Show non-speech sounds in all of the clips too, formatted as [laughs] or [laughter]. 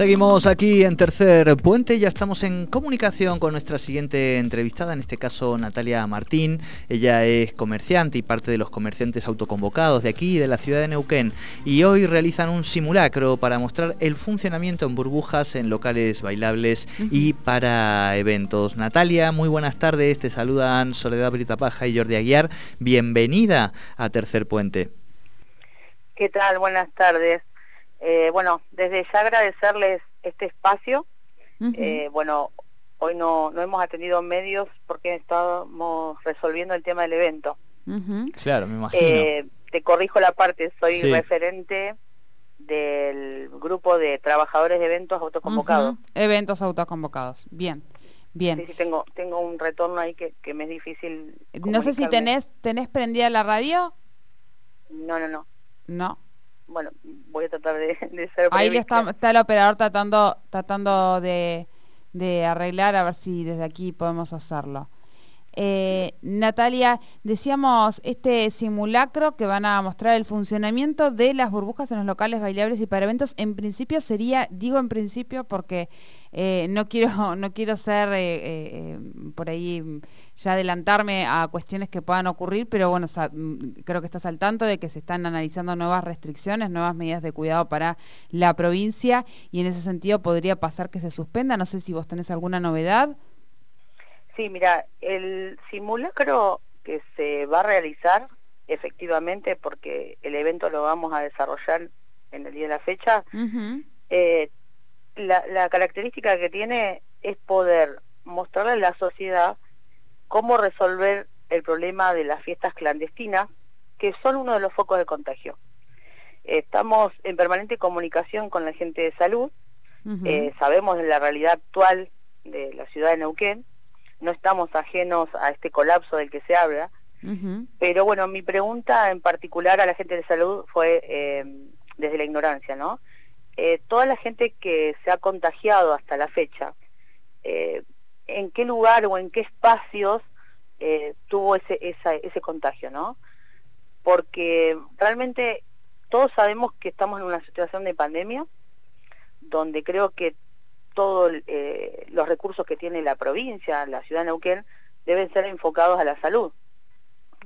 Seguimos aquí en Tercer Puente, ya estamos en comunicación con nuestra siguiente entrevistada, en este caso Natalia Martín. Ella es comerciante y parte de los comerciantes autoconvocados de aquí, de la ciudad de Neuquén, y hoy realizan un simulacro para mostrar el funcionamiento en burbujas en locales bailables y para eventos. Natalia, muy buenas tardes, te saludan Soledad Brita Paja y Jordi Aguiar. Bienvenida a Tercer Puente. ¿Qué tal? Buenas tardes. Eh, bueno, desde ya agradecerles este espacio. Eh, bueno, hoy no, no hemos atendido medios porque estamos resolviendo el tema del evento. Claro, me imagino. Eh, te corrijo la parte, soy referente del grupo de trabajadores de eventos autoconvocados. Eventos autoconvocados, bien. Bien. Sí, sí, tengo, tengo un retorno ahí que, que me es difícil. No sé si tenés, tenés prendida la radio. No, no, no. No bueno, voy a tratar de, ser Ahí está, está, el operador tratando, tratando de, de arreglar a ver si desde aquí podemos hacerlo. Eh, Natalia, decíamos este simulacro que van a mostrar el funcionamiento de las burbujas en los locales bailables y para eventos. En principio sería, digo en principio porque eh, no quiero [laughs] no quiero ser eh, por ahí ya adelantarme a cuestiones que puedan ocurrir, pero bueno, mm, creo que estás al tanto de que se están analizando nuevas restricciones, nuevas medidas de cuidado para la provincia y en ese sentido podría pasar que se suspenda. No sé si vos tenés alguna novedad. Sí, mira, el simulacro que se va a realizar efectivamente, porque el evento lo vamos a desarrollar en el día de la fecha, eh, la, característica que tiene es poder mostrarle a la sociedad cómo resolver el problema de las fiestas clandestinas, que son uno de los focos de contagio. Estamos en permanente comunicación con la gente de salud, eh, sabemos de la realidad actual de la ciudad de Neuquén, no estamos ajenos a este colapso del que se habla, pero bueno, mi pregunta en particular a la gente de salud fue eh, desde la ignorancia, ¿no? Eh, toda la gente que se ha contagiado hasta la fecha, eh, ¿en qué lugar o en qué espacios tuvo ese, ese contagio, ¿no? Porque realmente todos sabemos que estamos en una situación de pandemia, donde creo que todos eh, los recursos que tiene la provincia, la ciudad de Neuquén, deben ser enfocados a la salud.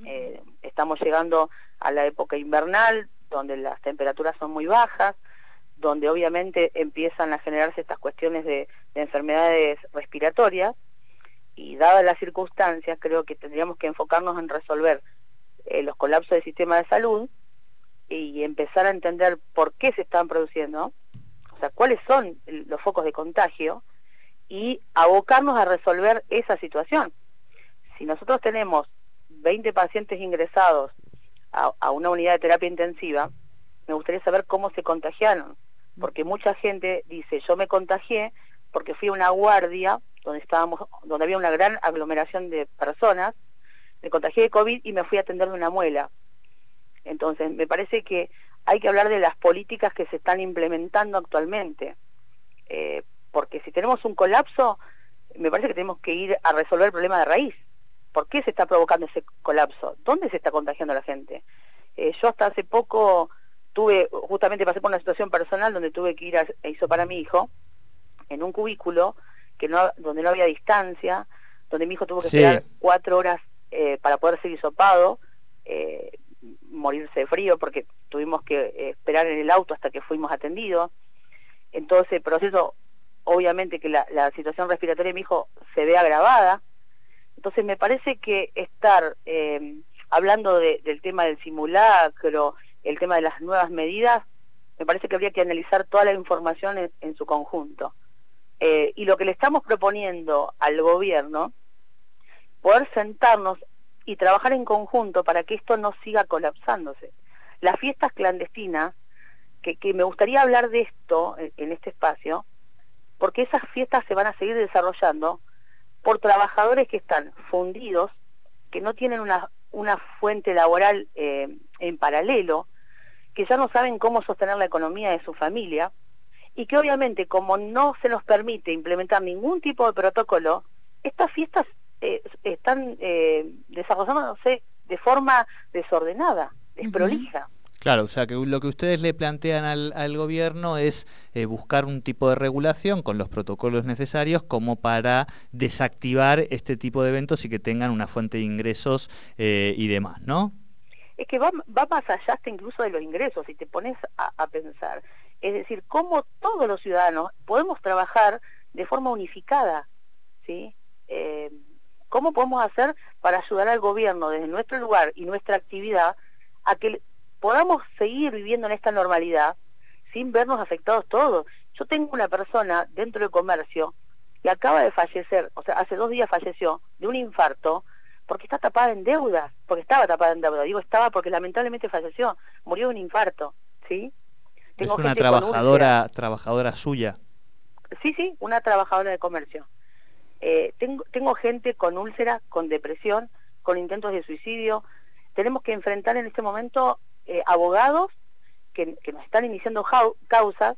Eh, estamos llegando a la época invernal, donde las temperaturas son muy bajas, donde obviamente empiezan a generarse estas cuestiones de, enfermedades respiratorias, y dadas las circunstancias, creo que tendríamos que enfocarnos en resolver eh, los colapsos del sistema de salud y empezar a entender por qué se están produciendo, cuáles son los focos de contagio y abocarnos a resolver esa situación. Si nosotros tenemos 20 pacientes ingresados a, una unidad de terapia intensiva, me gustaría saber cómo se contagiaron, porque mucha gente dice, yo me contagié porque fui a una guardia donde estábamos, donde había una gran aglomeración de personas, me contagié de COVID y me fui a atender de una muela. Entonces, me parece que hay que hablar de las políticas que se están implementando actualmente. Eh, porque si tenemos un colapso, me parece que tenemos que ir a resolver el problema de raíz. ¿Por qué se está provocando ese colapso? ¿Dónde se está contagiando la gente? Eh, yo hasta hace poco tuve, justamente pasé por una situación personal donde tuve que ir a, hizo para mi hijo, en un cubículo que no, donde no había distancia, donde mi hijo tuvo que esperar cuatro horas eh, para poder ser hisopado, morirse de frío porque tuvimos que eh, esperar en el auto hasta que fuimos atendidos. En todo ese proceso, obviamente que la, situación respiratoria de mi se ve agravada. Entonces me parece que estar eh, hablando del tema del simulacro, el tema de las nuevas medidas, me parece que habría que analizar toda la información en, su conjunto. Eh, y lo que le estamos proponiendo al gobierno, poder sentarnos y trabajar en conjunto para que esto no siga colapsándose. Las fiestas clandestinas, que, me gustaría hablar de esto en, este espacio, porque esas fiestas se van a seguir desarrollando por trabajadores que están fundidos, que no tienen una, una fuente laboral eh, en paralelo, que ya no saben cómo sostener la economía de su familia, y que obviamente como no se nos permite implementar ningún tipo de protocolo, estas fiestas eh, están eh, desarrollándose de forma desordenada, desprolija. Claro, o sea que lo que ustedes le plantean al, gobierno es eh, buscar un tipo de regulación con los protocolos necesarios como para desactivar este tipo de eventos y que tengan una fuente de ingresos eh, y demás, ¿no? Es que va, más allá hasta incluso de los ingresos, si te pones a, pensar. Es decir, cómo todos los ciudadanos podemos trabajar de forma unificada, ¿sí? Eh, ¿Cómo podemos hacer para ayudar al gobierno desde nuestro lugar y nuestra actividad a que podamos seguir viviendo en esta normalidad sin vernos afectados todos. Yo tengo una persona dentro del comercio que acaba de fallecer, o sea, hace dos días falleció de un infarto porque está tapada en deuda, porque estaba tapada en deuda. Digo estaba porque lamentablemente falleció, murió de un infarto, ¿sí? es una trabajadora, trabajadora suya. Sí, sí, una trabajadora de comercio. Eh, tengo, tengo gente con úlcera, con depresión, con intentos de suicidio. Tenemos que enfrentar en este momento eh, abogados que, nos están iniciando causas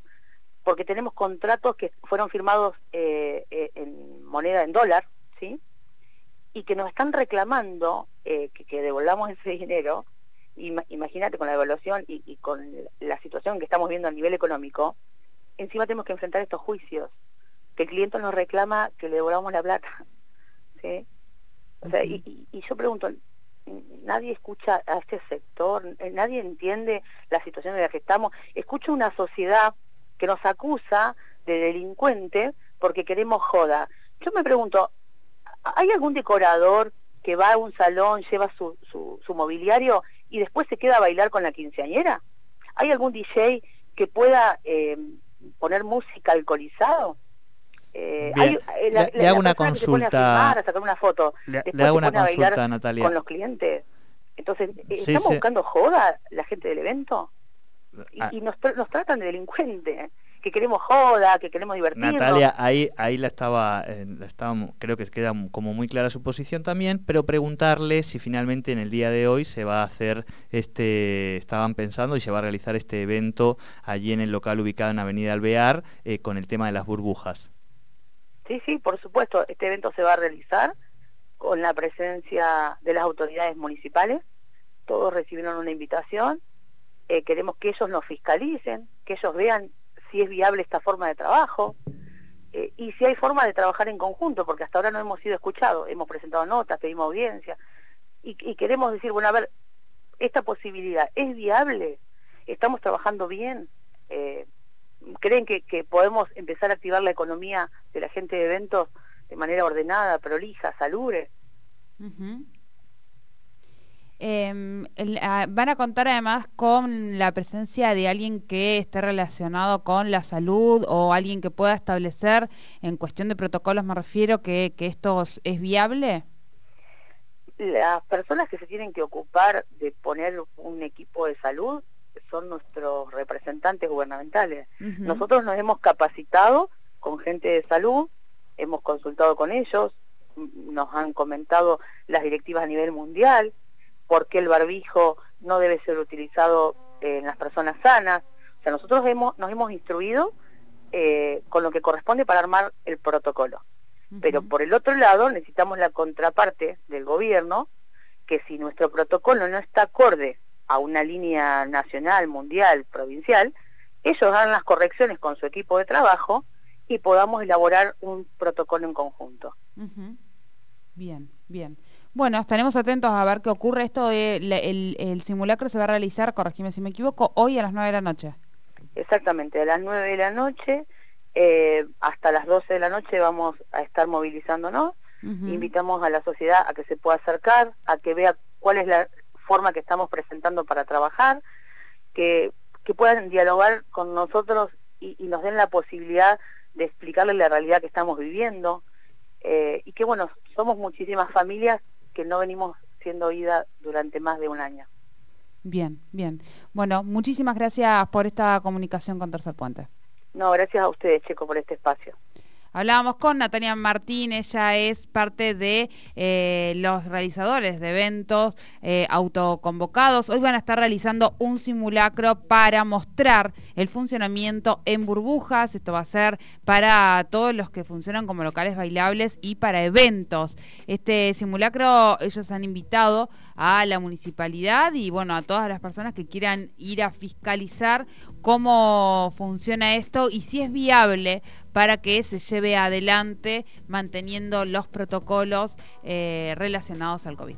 porque tenemos contratos que fueron firmados eh, eh, en moneda en dólar, ¿sí? Y que nos están reclamando que, devolvamos [laughs] ese dinero. Imagínate con la devaluación y, con la situación que estamos viendo a nivel económico, encima tenemos que enfrentar estos juicios, que el cliente nos reclama que le devolvamos la plata, ¿sí? O sea, y, y yo pregunto, nadie escucha a este sector, eh, nadie entiende la situación en la que estamos. Escucho una sociedad que nos acusa de delincuente porque queremos joda. Yo me pregunto, ¿hay algún decorador que va a un salón, lleva su, su, mobiliario y después se queda a bailar con la quinceañera? ¿Hay algún DJ que pueda eh, poner música alcoholizado? Eh, eh, le, hago una consulta. sacar una foto. Le, hago una consulta, Natalia. Con los clientes. Entonces, eh, ¿estamos buscando joda la gente del evento? Y, ah. nos, tratan de delincuentes que queremos joda, que queremos divertirnos. Natalia, ahí, ahí la estaba, la creo que queda como muy clara su posición también, pero preguntarle si finalmente en el día de hoy se va a hacer este, estaban pensando y se va a realizar este evento allí en el local ubicado en Avenida Alvear con el tema de las burbujas. Sí, sí, por supuesto, este evento se va a realizar con la presencia de las autoridades municipales, todos recibieron una invitación, eh, queremos que ellos nos fiscalicen, que ellos vean si es viable esta forma de trabajo eh, y si hay forma de trabajar en conjunto, porque hasta ahora no hemos sido escuchados, hemos presentado notas, pedimos audiencia y, y queremos decir, bueno, a ver, esta posibilidad es viable, estamos trabajando bien, eh, creen que, podemos empezar a activar la economía de la gente de eventos de manera ordenada, prolija, salubre. Em, ah, van a contar además con la presencia de alguien que esté relacionado con la salud o alguien que pueda establecer en cuestión de protocolos, me refiero, que, que esto es viable. Las personas que se tienen que ocupar de poner un equipo de salud son nuestros representantes gubernamentales. Nosotros nos hemos capacitado con gente de salud, hemos consultado con ellos, nos han comentado las directivas a nivel mundial, por qué el barbijo no debe ser utilizado en las personas sanas. O sea, nosotros hemos, nos hemos instruido eh, con lo que corresponde para armar el protocolo. Pero por el otro lado necesitamos la contraparte del gobierno, que si nuestro protocolo no está acorde a una línea nacional, mundial, provincial, ellos hagan las correcciones con su equipo de trabajo y podamos elaborar un protocolo en conjunto. Bien, bien. Bueno, estaremos atentos a ver qué ocurre. Esto de, el, simulacro se va a realizar, corregime si me equivoco, hoy a las 9 de la noche. Exactamente, a las 9 de la noche, eh, hasta las 12 de la noche vamos a estar movilizándonos. Invitamos a la sociedad a que se pueda acercar, a que vea cuál es la forma que estamos presentando para trabajar, que, que puedan dialogar con nosotros y, nos den la posibilidad de explicarles la realidad que estamos viviendo eh, y que bueno, somos muchísimas familias que no venimos siendo oídas durante más de un año. Bien, bien. Bueno, muchísimas gracias por esta comunicación con Tercer Puente. No, gracias a ustedes, Checo, por este espacio. Hablábamos con Natalia Martín, ella es parte de eh, los realizadores de eventos eh, autoconvocados. Hoy van a estar realizando un simulacro para mostrar el funcionamiento en burbujas. Esto va a ser para todos los que funcionan como locales bailables y para eventos. Este simulacro ellos han invitado a la municipalidad y bueno, a todas las personas que quieran ir a fiscalizar cómo funciona esto y si es viable para que se lleve adelante manteniendo los protocolos eh, relacionados al COVID.